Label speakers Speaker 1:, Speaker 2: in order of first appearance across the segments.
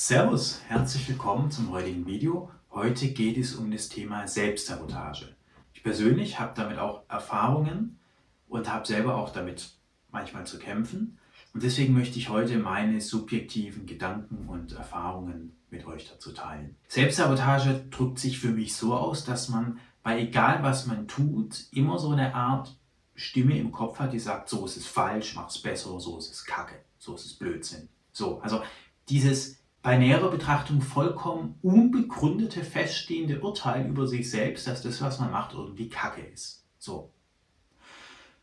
Speaker 1: Servus, herzlich willkommen zum heutigen Video. Heute geht es um das Thema Selbstsabotage. Ich persönlich habe damit auch Erfahrungen und habe selber auch damit manchmal zu kämpfen. Und deswegen möchte ich heute meine subjektiven Gedanken und Erfahrungen mit euch dazu teilen. Selbstsabotage drückt sich für mich so aus, dass man bei egal was man tut, immer so eine Art Stimme im Kopf hat, die sagt, so ist es falsch, mach es besser, so ist es kacke, so ist es Blödsinn. So, also dieses bei näherer Betrachtung vollkommen unbegründete, feststehende Urteil über sich selbst, dass das, was man macht, irgendwie Kacke ist. So.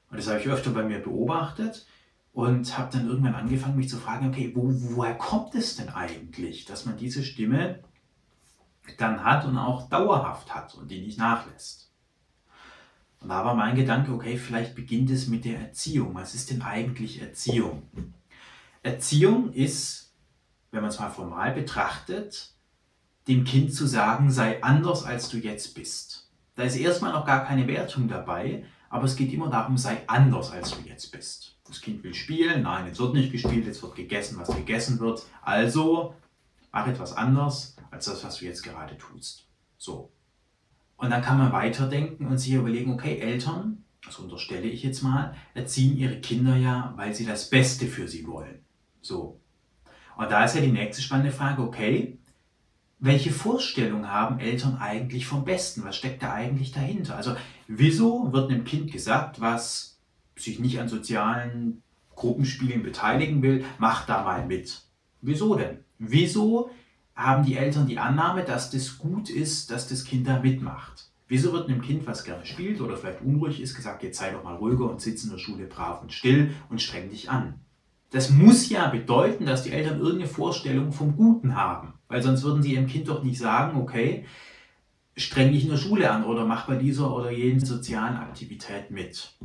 Speaker 1: Und das habe ich öfter bei mir beobachtet und habe dann irgendwann angefangen, mich zu fragen, okay, wo, woher kommt es denn eigentlich, dass man diese Stimme dann hat und auch dauerhaft hat und die nicht nachlässt? Und da war mein Gedanke, okay, vielleicht beginnt es mit der Erziehung. Was ist denn eigentlich Erziehung? Erziehung ist wenn man es mal formal betrachtet, dem Kind zu sagen, sei anders als du jetzt bist. Da ist erstmal noch gar keine Wertung dabei, aber es geht immer darum, sei anders als du jetzt bist. Das Kind will spielen, nein, jetzt wird nicht gespielt, jetzt wird gegessen, was gegessen wird. Also mach etwas anders als das, was du jetzt gerade tust. So. Und dann kann man weiterdenken und sich überlegen, okay, Eltern, das unterstelle ich jetzt mal, erziehen ihre Kinder ja, weil sie das Beste für sie wollen. So. Und da ist ja die nächste spannende Frage, okay, welche Vorstellung haben Eltern eigentlich vom Besten? Was steckt da eigentlich dahinter? Also wieso wird einem Kind gesagt, was sich nicht an sozialen Gruppenspielen beteiligen will, mach da mal mit. Wieso denn? Wieso haben die Eltern die Annahme, dass das gut ist, dass das Kind da mitmacht? Wieso wird einem Kind, was gerne spielt oder vielleicht unruhig ist, gesagt, jetzt sei doch mal ruhiger und sitz in der Schule brav und still und streng dich an? Das muss ja bedeuten, dass die Eltern irgendeine Vorstellung vom Guten haben. Weil sonst würden sie ihrem Kind doch nicht sagen, okay, streng dich in der Schule an oder mach bei dieser oder jenen sozialen Aktivität mit.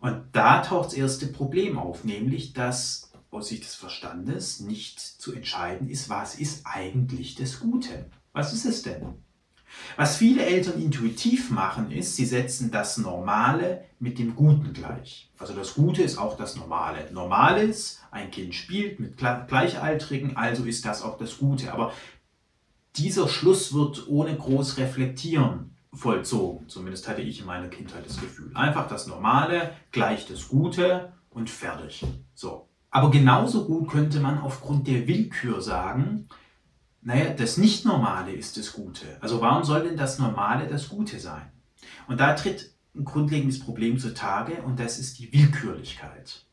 Speaker 1: Und da taucht das erste Problem auf, nämlich dass aus Sicht des Verstandes nicht zu entscheiden ist, was ist eigentlich das Gute. Was ist es denn? Was viele Eltern intuitiv machen, ist, sie setzen das Normale mit dem Guten gleich. Also das Gute ist auch das Normale. Normal ist, ein Kind spielt mit Gleichaltrigen, also ist das auch das Gute. Aber dieser Schluss wird ohne groß reflektieren vollzogen. Zumindest hatte ich in meiner Kindheit das Gefühl. Einfach das Normale gleich das Gute und fertig. So. Aber genauso gut könnte man aufgrund der Willkür sagen, naja, das Nicht-Normale ist das Gute. Also warum soll denn das Normale das Gute sein? Und da tritt ein grundlegendes Problem zutage und das ist die Willkürlichkeit.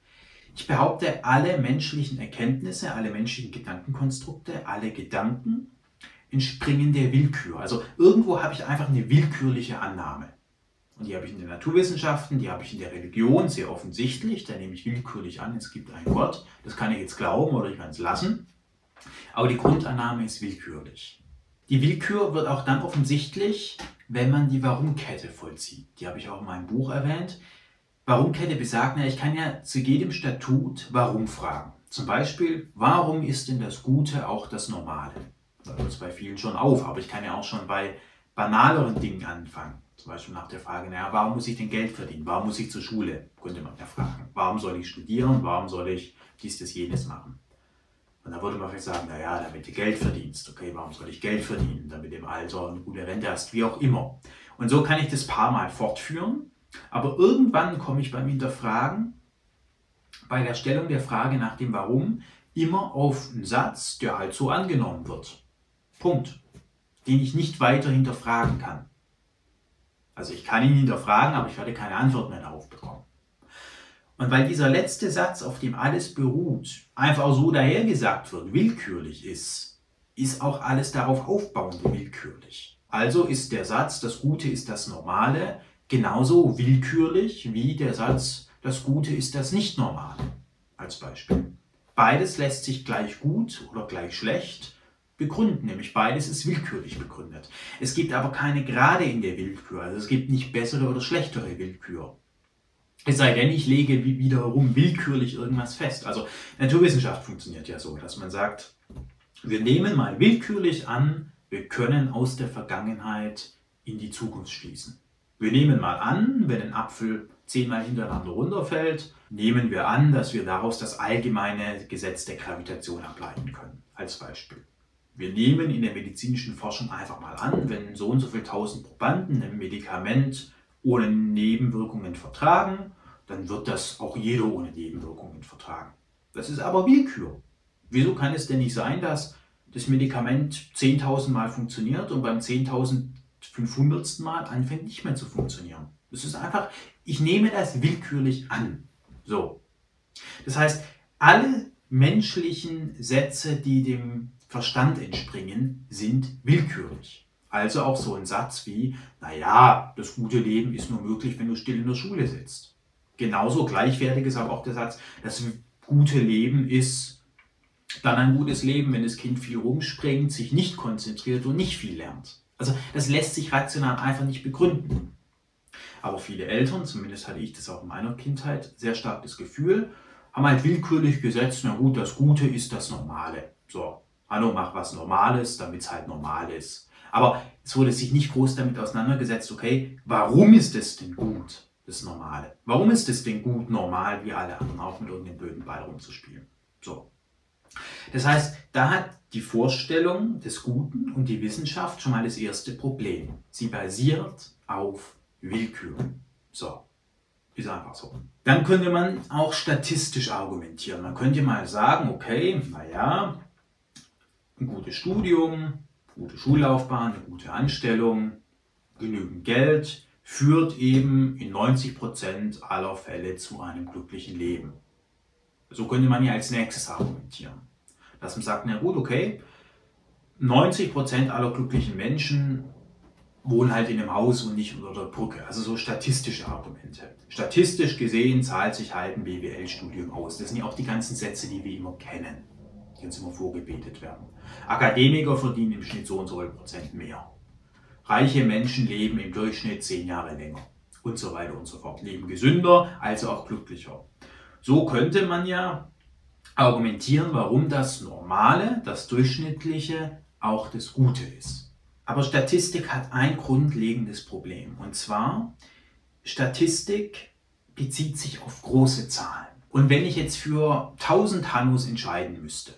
Speaker 1: Ich behaupte, alle menschlichen Erkenntnisse, alle menschlichen Gedankenkonstrukte, alle Gedanken entspringen der Willkür. Also irgendwo habe ich einfach eine willkürliche Annahme. Und die habe ich in den Naturwissenschaften, die habe ich in der Religion sehr offensichtlich. Da nehme ich willkürlich an, es gibt ein Gott. Das kann ich jetzt glauben oder ich kann es lassen. Aber die Grundannahme ist willkürlich. Die Willkür wird auch dann offensichtlich, wenn man die Warum-Kette vollzieht. Die habe ich auch in meinem Buch erwähnt. Warum-Kette besagt, ich kann ja zu jedem Statut Warum fragen. Zum Beispiel, warum ist denn das Gute auch das Normale? Da hört es bei vielen schon auf, aber ich kann ja auch schon bei banaleren Dingen anfangen. Zum Beispiel nach der Frage, naja, warum muss ich denn Geld verdienen? Warum muss ich zur Schule? Könnte man ja fragen. Warum soll ich studieren? Warum soll ich dies, das, jenes machen? Und da würde man vielleicht sagen, naja, damit du Geld verdienst. Okay, warum soll ich Geld verdienen? Damit du im Alter eine gute Rente hast, wie auch immer. Und so kann ich das paar Mal fortführen. Aber irgendwann komme ich beim Hinterfragen, bei der Stellung der Frage nach dem Warum, immer auf einen Satz, der halt so angenommen wird. Punkt. Den ich nicht weiter hinterfragen kann. Also ich kann ihn hinterfragen, aber ich werde keine Antwort mehr darauf bekommen. Und weil dieser letzte Satz, auf dem alles beruht, einfach so dahergesagt wird, willkürlich ist, ist auch alles darauf aufbauend willkürlich. Also ist der Satz, das Gute ist das Normale, genauso willkürlich wie der Satz, das Gute ist das Nicht-Normale, als Beispiel. Beides lässt sich gleich gut oder gleich schlecht begründen, nämlich beides ist willkürlich begründet. Es gibt aber keine Gerade in der Willkür, also es gibt nicht bessere oder schlechtere Willkür. Es sei denn, ich lege wiederum willkürlich irgendwas fest. Also Naturwissenschaft funktioniert ja so, dass man sagt, wir nehmen mal willkürlich an, wir können aus der Vergangenheit in die Zukunft schließen. Wir nehmen mal an, wenn ein Apfel zehnmal hintereinander runterfällt, nehmen wir an, dass wir daraus das allgemeine Gesetz der Gravitation ableiten können, als Beispiel. Wir nehmen in der medizinischen Forschung einfach mal an, wenn so und so viele tausend Probanden ein Medikament ohne Nebenwirkungen vertragen, dann wird das auch jeder ohne Nebenwirkungen vertragen. Das ist aber Willkür. Wieso kann es denn nicht sein, dass das Medikament 10.000 Mal funktioniert und beim 10.500. Mal anfängt nicht mehr zu funktionieren? Das ist einfach, ich nehme das willkürlich an. So. Das heißt, alle menschlichen Sätze, die dem Verstand entspringen, sind willkürlich. Also auch so ein Satz wie, naja, das gute Leben ist nur möglich, wenn du still in der Schule sitzt. Genauso gleichwertig ist aber auch der Satz, das gute Leben ist dann ein gutes Leben, wenn das Kind viel rumspringt, sich nicht konzentriert und nicht viel lernt. Also das lässt sich rational einfach nicht begründen. Aber viele Eltern, zumindest hatte ich das auch in meiner Kindheit, sehr stark das Gefühl, haben halt willkürlich gesetzt, na gut, das Gute ist das Normale. So, hallo, mach was Normales, damit es halt normal ist. Aber es wurde sich nicht groß damit auseinandergesetzt, okay, warum ist es denn gut, das Normale? Warum ist es denn gut, normal, wie alle anderen auch mit irgendeinem blöden Ball rumzuspielen? So. Das heißt, da hat die Vorstellung des Guten und die Wissenschaft schon mal das erste Problem. Sie basiert auf Willkür. So. Ist einfach so. Dann könnte man auch statistisch argumentieren. Man könnte mal sagen, okay, naja, ein gutes Studium, gute Schullaufbahn, eine gute Anstellung, genügend Geld führt eben in 90 Prozent aller Fälle zu einem glücklichen Leben. So könnte man ja als nächstes argumentieren. Dass man sagt, na gut, okay, 90 Prozent aller glücklichen Menschen wohnen halt in einem Haus und nicht unter der Brücke. Also so statistische Argumente. Statistisch gesehen zahlt sich halt ein BWL-Studium aus. Das sind ja auch die ganzen Sätze, die wir immer kennen, uns immer vorgebetet werden. Akademiker verdienen im Schnitt so und so viel Prozent mehr. Reiche Menschen leben im Durchschnitt zehn Jahre länger und so weiter und so fort. Leben gesünder, also auch glücklicher. So könnte man ja argumentieren, warum das Normale, das Durchschnittliche auch das Gute ist. Aber Statistik hat ein grundlegendes Problem. Und zwar, Statistik bezieht sich auf große Zahlen. Und wenn ich jetzt für 1000 Hanus entscheiden müsste,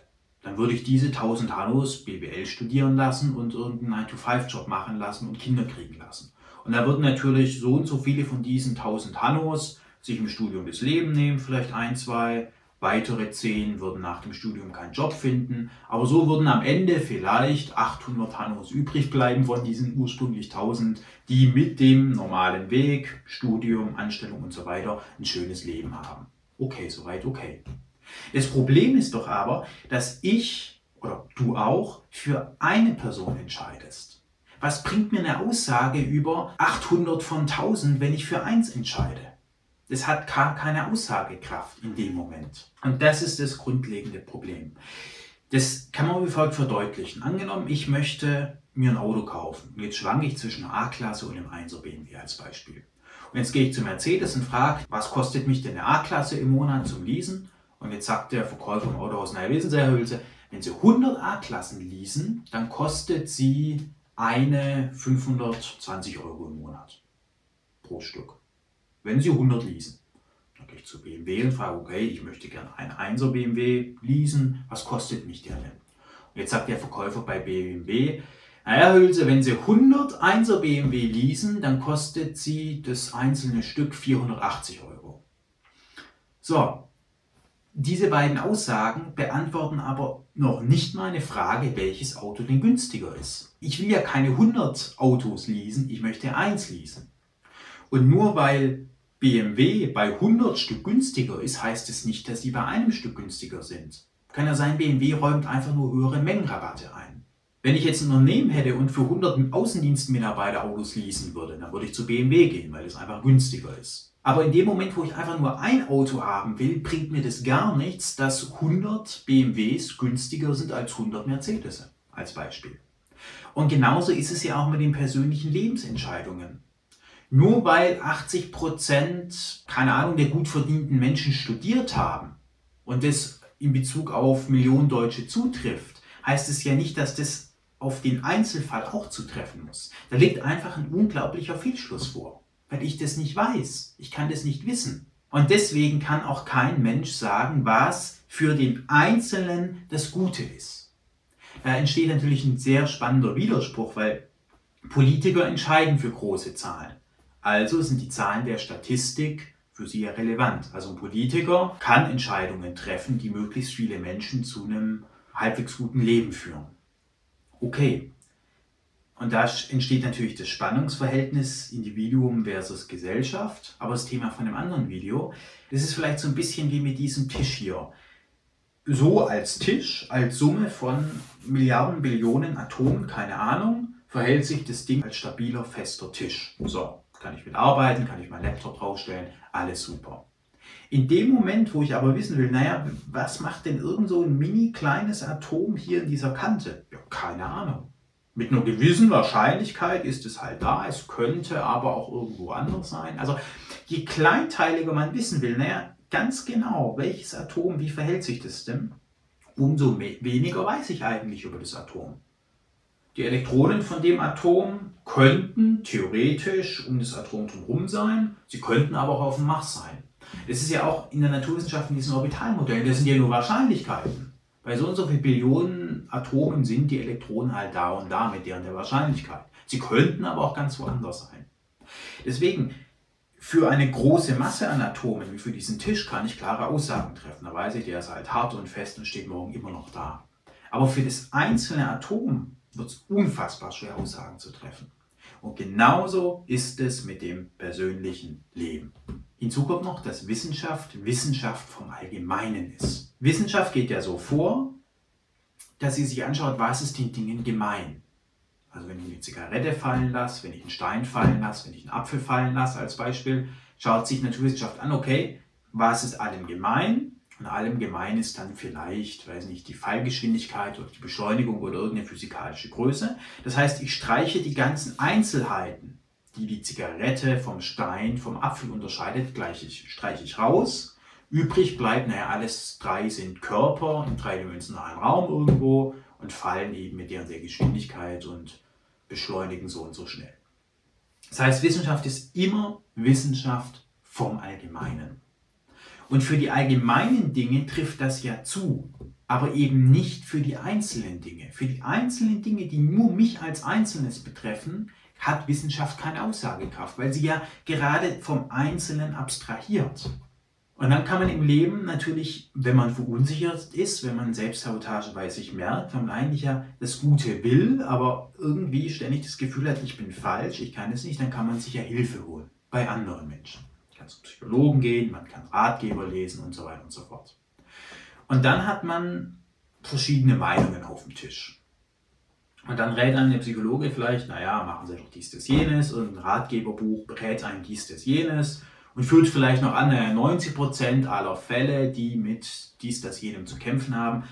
Speaker 1: dann würde ich diese 1000 Hanus BWL studieren lassen und irgendeinen 9-to-5-Job machen lassen und Kinder kriegen lassen. Und da würden natürlich so und so viele von diesen 1000 Hanus sich im Studium das Leben nehmen, vielleicht ein, zwei, Weitere zehn würden nach dem Studium keinen Job finden, aber so würden am Ende vielleicht 800 Hannos übrig bleiben von diesen ursprünglich 1000, die mit dem normalen Weg, Studium, Anstellung und so weiter ein schönes Leben haben. Okay, soweit okay. Das Problem ist doch aber, dass ich oder du auch für eine Person entscheidest. Was bringt mir eine Aussage über 800 von 1000, wenn ich für eins entscheide? Das hat keine Aussagekraft in dem Moment. Und das ist das grundlegende Problem. Das kann man wie folgt verdeutlichen. Angenommen, ich möchte mir ein Auto kaufen. Jetzt schwanke ich zwischen einer A-Klasse und einem 1er BMW als Beispiel. Und jetzt gehe ich zu Mercedes und frage, was kostet mich denn eine A-Klasse im Monat zum Leasen? Und jetzt sagt der Verkäufer im Autohaus, naja, wissen Sie, Herr Hülse, wenn Sie 100 A-Klassen leasen, dann kostet sie eine 520 Euro im Monat pro Stück wenn Sie 100 leasen. Dann gehe ich zu BMW und frage, okay, ich möchte gerne einen 1er BMW leasen, was kostet mich der denn? Und jetzt sagt der Verkäufer bei BMW, naja, Hülse, wenn Sie 100 1er BMW leasen, dann kostet Sie das einzelne Stück 480 Euro. So, diese beiden Aussagen beantworten aber noch nicht meine Frage, welches Auto denn günstiger ist. Ich will ja keine 100 Autos leasen, ich möchte eins leasen. Und nur weil BMW bei 100 Stück günstiger ist, heißt es nicht, dass sie bei einem Stück günstiger sind. Kann ja sein, BMW räumt einfach nur höhere Mengenrabatte ein. Wenn ich jetzt ein Unternehmen hätte und für 100 Außendienstmitarbeiter Autos leasen würde, dann würde ich zu BMW gehen, weil es einfach günstiger ist. Aber in dem Moment, wo ich einfach nur ein Auto haben will, bringt mir das gar nichts, dass 100 BMWs günstiger sind als 100 Mercedes, als Beispiel. Und genauso ist es ja auch mit den persönlichen Lebensentscheidungen. Nur weil 80 Prozent, keine Ahnung, der gut verdienten Menschen studiert haben und das in Bezug auf Millionen Deutsche zutrifft, heißt es ja nicht, dass das auf den Einzelfall auch zutreffen muss. Da liegt einfach ein unglaublicher Fehlschluss vor, weil ich das nicht weiß. Ich kann das nicht wissen. Und deswegen kann auch kein Mensch sagen, was für den Einzelnen das Gute ist. Da entsteht natürlich ein sehr spannender Widerspruch, weil Politiker entscheiden für große Zahlen. Also sind die Zahlen der Statistik für sie ja relevant. Also ein Politiker kann Entscheidungen treffen, die möglichst viele Menschen zu einem halbwegs guten Leben führen. Okay. Und da entsteht natürlich das Spannungsverhältnis Individuum versus Gesellschaft. Aber das Thema von einem anderen Video, das ist vielleicht so ein bisschen wie mit diesem Tisch hier. So als Tisch, als Summe von Milliarden, Billionen Atomen, keine Ahnung, verhält sich das Ding als stabiler, fester Tisch. So, kann ich mitarbeiten, kann ich meinen Laptop draufstellen, alles super. In dem Moment, wo ich aber wissen will, naja, was macht denn irgend so ein mini kleines Atom hier in dieser Kante? Ja, keine Ahnung. Mit einer gewissen Wahrscheinlichkeit ist es halt da, es könnte aber auch irgendwo anders sein. Also je kleinteiliger man wissen will, naja, ganz genau, welches Atom, wie verhält sich das denn, umso weniger weiß ich eigentlich über das Atom. Die Elektronen von dem Atom könnten theoretisch um das Atom drumherum sein, sie könnten aber auch auf dem Mars sein. Das ist ja auch in der Naturwissenschaft in diesen Orbitalmodellen, das sind ja nur Wahrscheinlichkeiten. Bei so und so vielen Billionen Atomen sind die Elektronen halt da und da mit deren der Wahrscheinlichkeit. Sie könnten aber auch ganz woanders sein. Deswegen, für eine große Masse an Atomen, wie für diesen Tisch, kann ich klare Aussagen treffen. Da weiß ich, der ist halt hart und fest und steht morgen immer noch da. Aber für das einzelne Atom wird es unfassbar schwer, Aussagen zu treffen. Und genauso ist es mit dem persönlichen Leben. Hinzu kommt noch, dass Wissenschaft Wissenschaft vom Allgemeinen ist. Wissenschaft geht ja so vor, dass sie sich anschaut, was ist den Dingen gemein. Also wenn ich eine Zigarette fallen lasse, wenn ich einen Stein fallen lasse, wenn ich einen Apfel fallen lasse als Beispiel, schaut sich Naturwissenschaft an, okay, was ist allem gemein und allem gemein ist dann vielleicht, weiß nicht, die Fallgeschwindigkeit oder die Beschleunigung oder irgendeine physikalische Größe. Das heißt, ich streiche die ganzen Einzelheiten, die die Zigarette vom Stein, vom Apfel unterscheidet, gleich ich, streiche ich raus. Übrig bleibt, naja, alles drei sind Körper im dreidimensionalen Raum irgendwo und fallen eben mit deren der Geschwindigkeit und beschleunigen so und so schnell. Das heißt, Wissenschaft ist immer Wissenschaft vom Allgemeinen. Und für die allgemeinen Dinge trifft das ja zu, aber eben nicht für die einzelnen Dinge. Für die einzelnen Dinge, die nur mich als Einzelnes betreffen, hat Wissenschaft keine Aussagekraft, weil sie ja gerade vom Einzelnen abstrahiert. Und dann kann man im Leben natürlich, wenn man verunsichert ist, wenn man Selbstsabotage bei sich merkt, wenn man eigentlich ja das Gute will, aber irgendwie ständig das Gefühl hat, ich bin falsch, ich kann es nicht, dann kann man sich ja Hilfe holen bei anderen Menschen kann zum Psychologen gehen, man kann Ratgeber lesen und so weiter und so fort. Und dann hat man verschiedene Meinungen auf dem Tisch. Und dann rät einem der Psychologe vielleicht, naja, machen Sie doch dies, das, jenes, und ein Ratgeberbuch rät einem dies, das, jenes und führt vielleicht noch an, naja, 90% aller Fälle, die mit dies, das, jenem zu kämpfen haben,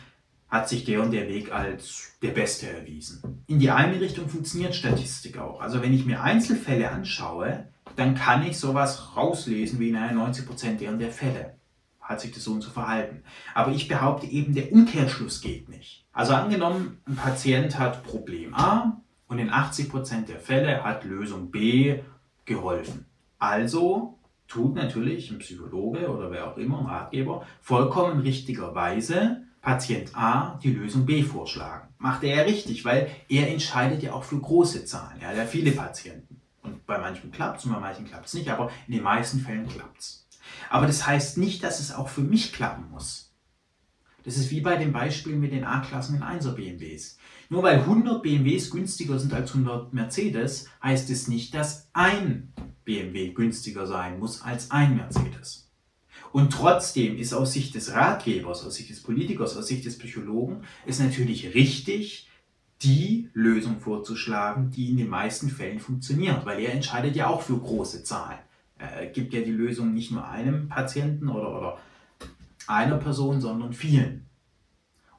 Speaker 1: hat sich der und der Weg als der beste erwiesen. In die eine Richtung funktioniert Statistik auch. Also wenn ich mir Einzelfälle anschaue, dann kann ich sowas rauslesen wie, naja, 90% deren der Fälle hat sich das so und so verhalten. Aber ich behaupte eben, der Umkehrschluss geht nicht. Also angenommen, ein Patient hat Problem A und in 80% der Fälle hat Lösung B geholfen. Also tut natürlich ein Psychologe oder wer auch immer, ein Ratgeber, vollkommen richtigerweise Patient A die Lösung B vorschlagen. Macht er ja richtig, weil er entscheidet ja auch für große Zahlen. Er hat ja viele Patienten. Und bei manchen klappt es und bei manchen klappt es nicht, aber in den meisten Fällen klappt es. Aber das heißt nicht, dass es auch für mich klappen muss. Das ist wie bei dem Beispiel mit den A-Klassen in 1er BMWs. Nur weil 100 BMWs günstiger sind als 100 Mercedes, heißt es nicht, dass ein BMW günstiger sein muss als ein Mercedes. Und trotzdem ist aus Sicht des Ratgebers, aus Sicht des Politikers, aus Sicht des Psychologen es natürlich richtig, die Lösung vorzuschlagen, die in den meisten Fällen funktioniert, weil er entscheidet ja auch für große Zahlen. Er gibt ja die Lösung nicht nur einem Patienten oder, oder einer Person, sondern vielen.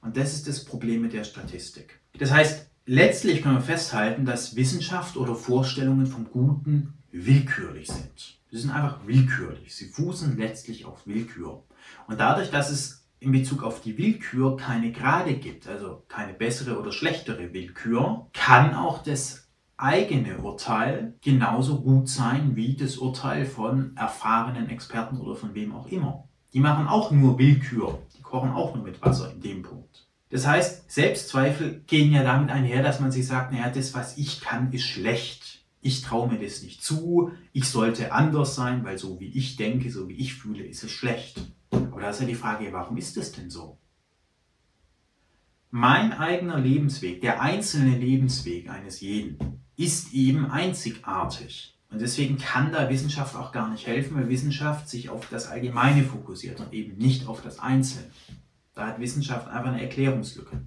Speaker 1: Und das ist das Problem mit der Statistik. Das heißt, letztlich können wir festhalten, dass Wissenschaft oder Vorstellungen vom Guten willkürlich sind. Sie sind einfach willkürlich. Sie fußen letztlich auf Willkür. Und dadurch, dass es in Bezug auf die Willkür keine Gerade gibt, also keine bessere oder schlechtere Willkür, kann auch das eigene Urteil genauso gut sein wie das Urteil von erfahrenen Experten oder von wem auch immer. Die machen auch nur Willkür, die kochen auch nur mit Wasser in dem Punkt. Das heißt, Selbstzweifel gehen ja damit einher, dass man sich sagt, naja, das, was ich kann, ist schlecht. Ich traue mir das nicht zu. Ich sollte anders sein, weil so wie ich denke, so wie ich fühle, ist es schlecht. Aber da ist ja die Frage, warum ist es denn so? Mein eigener Lebensweg, der einzelne Lebensweg eines jeden, ist eben einzigartig. Und deswegen kann da Wissenschaft auch gar nicht helfen, weil Wissenschaft sich auf das Allgemeine fokussiert und eben nicht auf das Einzelne. Da hat Wissenschaft einfach eine Erklärungslücke.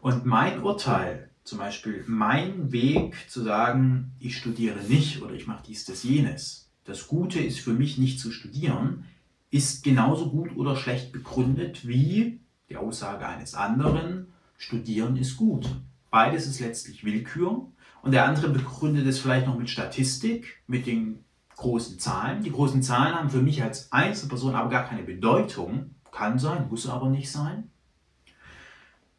Speaker 1: Und mein Urteil, zum Beispiel mein Weg zu sagen, ich studiere nicht oder ich mache dies, das, jenes, das Gute ist für mich nicht zu studieren, ist genauso gut oder schlecht begründet wie die Aussage eines anderen, studieren ist gut. Beides ist letztlich Willkür und der andere begründet es vielleicht noch mit Statistik, mit den großen Zahlen. Die großen Zahlen haben für mich als Einzelperson aber gar keine Bedeutung, kann sein, muss aber nicht sein.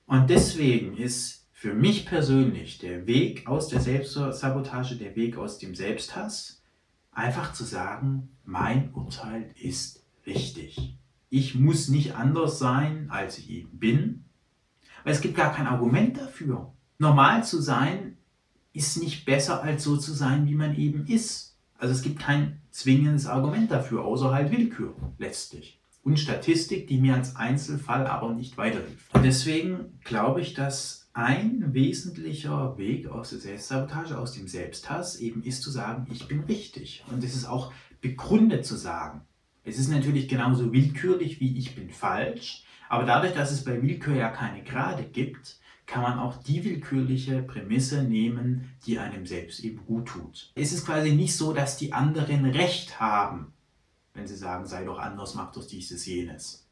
Speaker 1: Und deswegen ist für mich persönlich der Weg aus der Selbstsabotage, der Weg aus dem Selbsthass, einfach zu sagen, mein Urteil ist richtig. Ich muss nicht anders sein, als ich eben bin, weil es gibt gar kein Argument dafür. Normal zu sein ist nicht besser als so zu sein, wie man eben ist. Also es gibt kein zwingendes Argument dafür, außer halt Willkür letztlich und Statistik, die mir als Einzelfall aber nicht weiterhilft. Und deswegen glaube ich, dass ein wesentlicher Weg aus der Selbstsabotage, aus dem Selbsthass eben ist zu sagen, ich bin richtig. Und es ist auch begründet zu sagen. Es ist natürlich genauso willkürlich wie ich bin falsch, aber dadurch, dass es bei Willkür ja keine Grade gibt, kann man auch die willkürliche Prämisse nehmen, die einem selbst eben gut tut. Es ist quasi nicht so, dass die anderen Recht haben, wenn sie sagen, sei doch anders, mach doch dieses, jenes.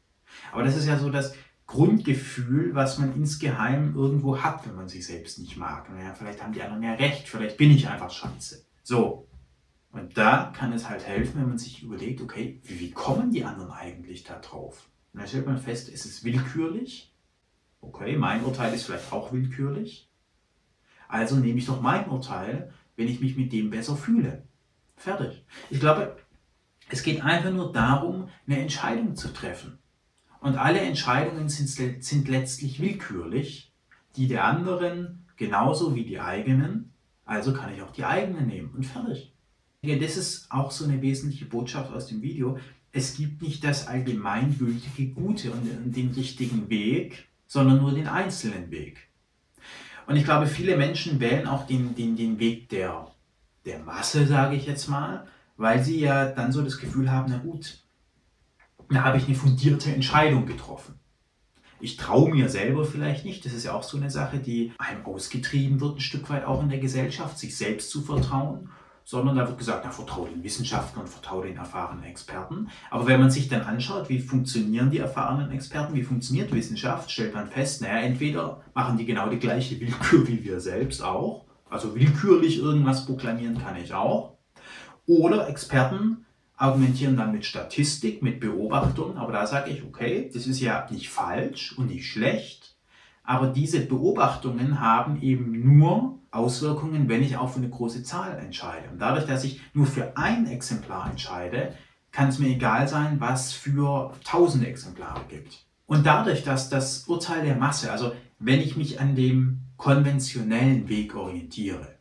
Speaker 1: Aber das ist ja so das Grundgefühl, was man insgeheim irgendwo hat, wenn man sich selbst nicht mag. Naja, vielleicht haben die anderen ja recht, vielleicht bin ich einfach scheiße. So. Und da kann es halt helfen, wenn man sich überlegt, okay, wie, kommen die anderen eigentlich da drauf? Und dann stellt man fest, ist es willkürlich? Okay, mein Urteil ist vielleicht auch willkürlich. Also nehme ich doch mein Urteil, wenn ich mich mit dem besser fühle. Fertig. Ich glaube, es geht einfach nur darum, eine Entscheidung zu treffen. Und alle Entscheidungen sind, sind letztlich willkürlich, die der anderen genauso wie die eigenen. Also kann ich auch die eigene nehmen und fertig. Das ist auch so eine wesentliche Botschaft aus dem Video. Es gibt nicht das allgemeingültige Gute und den richtigen Weg, sondern nur den einzelnen Weg. Und ich glaube, viele Menschen wählen auch den, den, den Weg der, der Masse, sage ich jetzt mal, weil sie ja dann so das Gefühl haben, na gut, da habe ich eine fundierte Entscheidung getroffen. Ich traue mir selber vielleicht nicht, das ist ja auch so eine Sache, die einem ausgetrieben wird, ein Stück weit auch in der Gesellschaft, sich selbst zu vertrauen, sondern da wird gesagt, na, vertraue den Wissenschaftlern und vertraue den erfahrenen Experten. Aber wenn man sich dann anschaut, wie funktionieren die erfahrenen Experten, wie funktioniert Wissenschaft, stellt man fest, naja, entweder machen die genau die gleiche Willkür wie wir selbst auch, also willkürlich irgendwas proklamieren kann ich auch, oder Experten argumentieren dann mit Statistik, mit Beobachtungen, aber da sage ich, okay, das ist ja nicht falsch und nicht schlecht, aber diese Beobachtungen haben eben nur Auswirkungen, wenn ich auch für eine große Zahl entscheide. Und dadurch, dass ich nur für ein Exemplar entscheide, kann es mir egal sein, was für tausende Exemplare gibt. Und dadurch, dass das Urteil der Masse, also wenn ich mich an dem konventionellen Weg orientiere,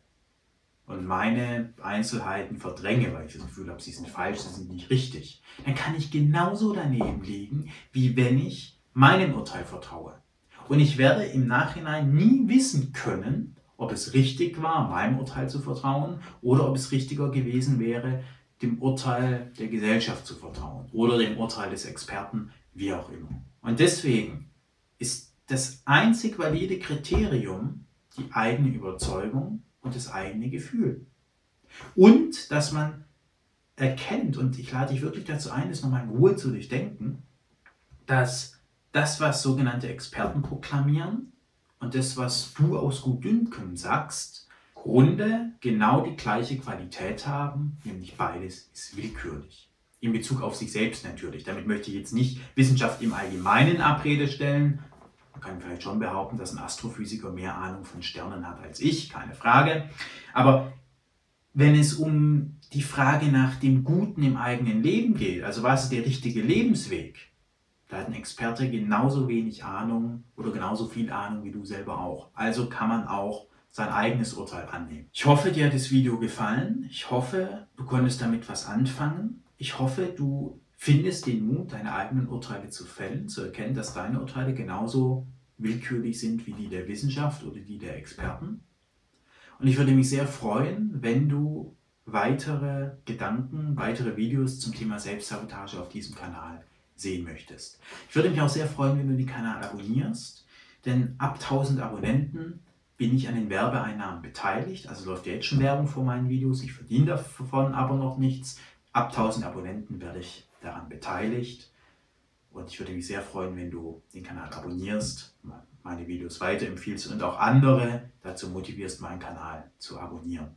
Speaker 1: und meine Einzelheiten verdränge, weil ich das Gefühl habe, sie sind falsch, sie sind nicht richtig, dann kann ich genauso daneben liegen, wie wenn ich meinem Urteil vertraue. Und ich werde im Nachhinein nie wissen können, ob es richtig war, meinem Urteil zu vertrauen oder ob es richtiger gewesen wäre, dem Urteil der Gesellschaft zu vertrauen oder dem Urteil des Experten, wie auch immer. Und deswegen ist das einzig valide Kriterium die eigene Überzeugung und das eigene Gefühl. Und dass man erkennt, und ich lade dich wirklich dazu ein, das nochmal in Ruhe zu durchdenken, dass das, was sogenannte Experten proklamieren und das, was du aus Gutdünken sagst, Grunde genau die gleiche Qualität haben, nämlich beides ist willkürlich. In Bezug auf sich selbst natürlich. Damit möchte ich jetzt nicht Wissenschaft im Allgemeinen Abrede stellen, kann vielleicht schon behaupten, dass ein Astrophysiker mehr Ahnung von Sternen hat als ich, keine Frage. Aber wenn es um die Frage nach dem Guten im eigenen Leben geht, also was ist der richtige Lebensweg, Da hat ein Experte genauso wenig Ahnung oder genauso viel Ahnung wie du selber auch. Also kann man auch sein eigenes Urteil annehmen. Ich hoffe, dir hat das Video gefallen. Ich hoffe, du konntest damit was anfangen. Ich hoffe, du findest den Mut, deine eigenen Urteile zu fällen, zu erkennen, dass deine Urteile genauso willkürlich sind wie die der Wissenschaft oder die der Experten. Und ich würde mich sehr freuen, wenn du weitere Gedanken, weitere Videos zum Thema Selbstsabotage auf diesem Kanal sehen möchtest. Ich würde mich auch sehr freuen, wenn du den Kanal abonnierst, denn ab 1000 Abonnenten bin ich an den Werbeeinnahmen beteiligt. Also läuft jetzt schon Werbung vor meinen Videos. Ich verdiene davon aber noch nichts. Ab 1000 Abonnenten werde ich daran beteiligt. Und ich würde mich sehr freuen, wenn du den Kanal abonnierst, meine Videos weiterempfiehlst und auch andere dazu motivierst, meinen Kanal zu abonnieren.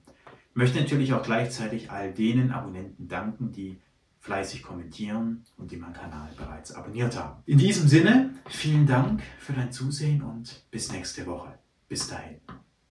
Speaker 1: Ich möchte natürlich auch gleichzeitig all denen Abonnenten danken, die fleißig kommentieren und die meinen Kanal bereits abonniert haben. In diesem Sinne, vielen Dank für dein Zusehen und bis nächste Woche. Bis dahin.